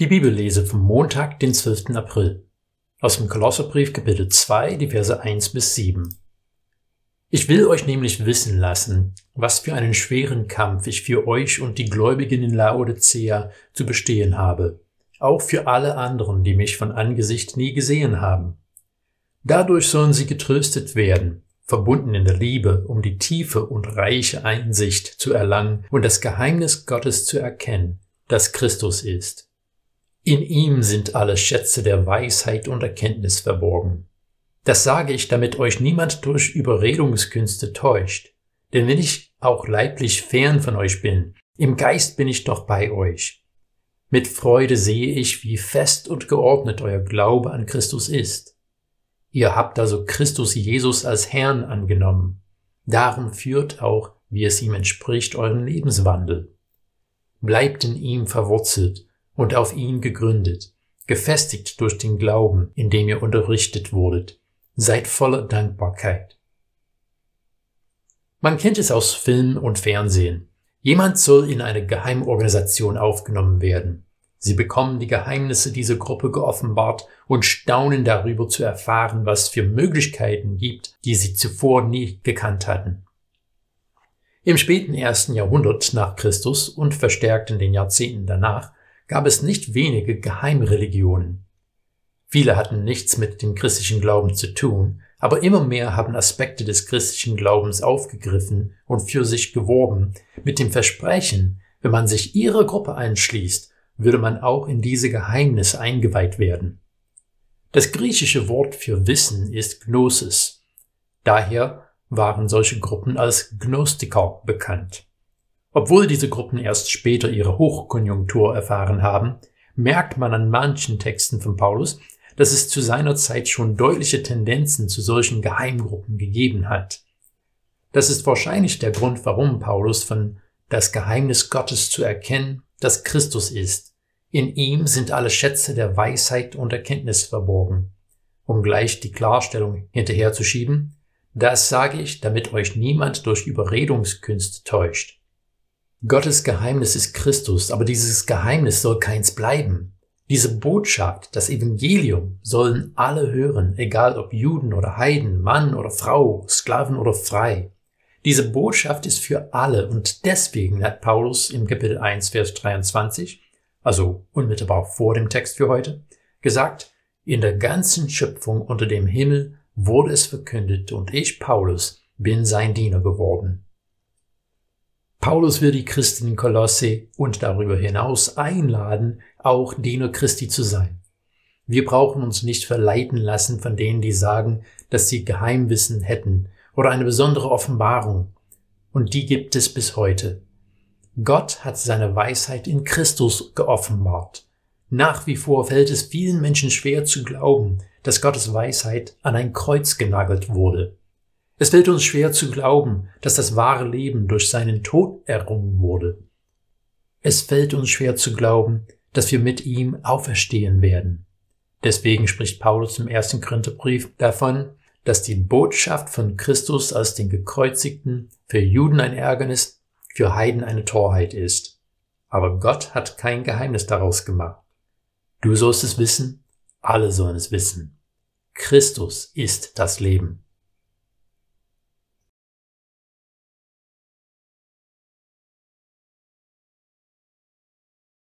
Die Bibellese vom Montag, den 12. April. Aus dem Kolosserbrief Kapitel 2, die Verse 1 bis 7. Ich will euch nämlich wissen lassen, was für einen schweren Kampf ich für euch und die Gläubigen in Laodicea zu bestehen habe, auch für alle anderen, die mich von Angesicht nie gesehen haben. Dadurch sollen sie getröstet werden, verbunden in der Liebe, um die tiefe und reiche Einsicht zu erlangen und das Geheimnis Gottes zu erkennen, das Christus ist. In ihm sind alle Schätze der Weisheit und Erkenntnis verborgen. Das sage ich, damit euch niemand durch Überredungskünste täuscht. Denn wenn ich auch leiblich fern von euch bin, im Geist bin ich doch bei euch. Mit Freude sehe ich, wie fest und geordnet euer Glaube an Christus ist. Ihr habt also Christus Jesus als Herrn angenommen. Darum führt auch, wie es ihm entspricht, euren Lebenswandel. Bleibt in ihm verwurzelt und auf ihn gegründet, gefestigt durch den Glauben, in dem ihr unterrichtet wurdet, Seid voller Dankbarkeit. Man kennt es aus Film und Fernsehen. Jemand soll in eine Geheimorganisation aufgenommen werden. Sie bekommen die Geheimnisse dieser Gruppe geoffenbart und staunen darüber zu erfahren, was für Möglichkeiten gibt, die sie zuvor nie gekannt hatten. Im späten ersten Jahrhundert nach Christus und verstärkt in den Jahrzehnten danach gab es nicht wenige Geheimreligionen. Viele hatten nichts mit dem christlichen Glauben zu tun, aber immer mehr haben Aspekte des christlichen Glaubens aufgegriffen und für sich geworben, mit dem Versprechen, wenn man sich ihrer Gruppe einschließt, würde man auch in diese Geheimnisse eingeweiht werden. Das griechische Wort für Wissen ist Gnosis. Daher waren solche Gruppen als Gnostiker bekannt. Obwohl diese Gruppen erst später ihre Hochkonjunktur erfahren haben, merkt man an manchen Texten von Paulus, dass es zu seiner Zeit schon deutliche Tendenzen zu solchen Geheimgruppen gegeben hat. Das ist wahrscheinlich der Grund, warum Paulus von das Geheimnis Gottes zu erkennen, das Christus ist. In ihm sind alle Schätze der Weisheit und Erkenntnis verborgen. Um gleich die Klarstellung hinterherzuschieben, das sage ich, damit euch niemand durch Überredungskünste täuscht. Gottes Geheimnis ist Christus, aber dieses Geheimnis soll keins bleiben. Diese Botschaft, das Evangelium, sollen alle hören, egal ob Juden oder Heiden, Mann oder Frau, Sklaven oder frei. Diese Botschaft ist für alle und deswegen hat Paulus im Kapitel 1, Vers 23, also unmittelbar vor dem Text für heute, gesagt, in der ganzen Schöpfung unter dem Himmel wurde es verkündet und ich, Paulus, bin sein Diener geworden. Paulus will die Christen in Kolosse und darüber hinaus einladen, auch Diener Christi zu sein. Wir brauchen uns nicht verleiten lassen von denen, die sagen, dass sie Geheimwissen hätten oder eine besondere Offenbarung. Und die gibt es bis heute. Gott hat seine Weisheit in Christus geoffenbart. Nach wie vor fällt es vielen Menschen schwer zu glauben, dass Gottes Weisheit an ein Kreuz genagelt wurde. Es fällt uns schwer zu glauben, dass das wahre Leben durch seinen Tod errungen wurde. Es fällt uns schwer zu glauben, dass wir mit ihm auferstehen werden. Deswegen spricht Paulus im ersten Korintherbrief davon, dass die Botschaft von Christus als den Gekreuzigten für Juden ein Ärgernis, für Heiden eine Torheit ist. Aber Gott hat kein Geheimnis daraus gemacht. Du sollst es wissen, alle sollen es wissen. Christus ist das Leben.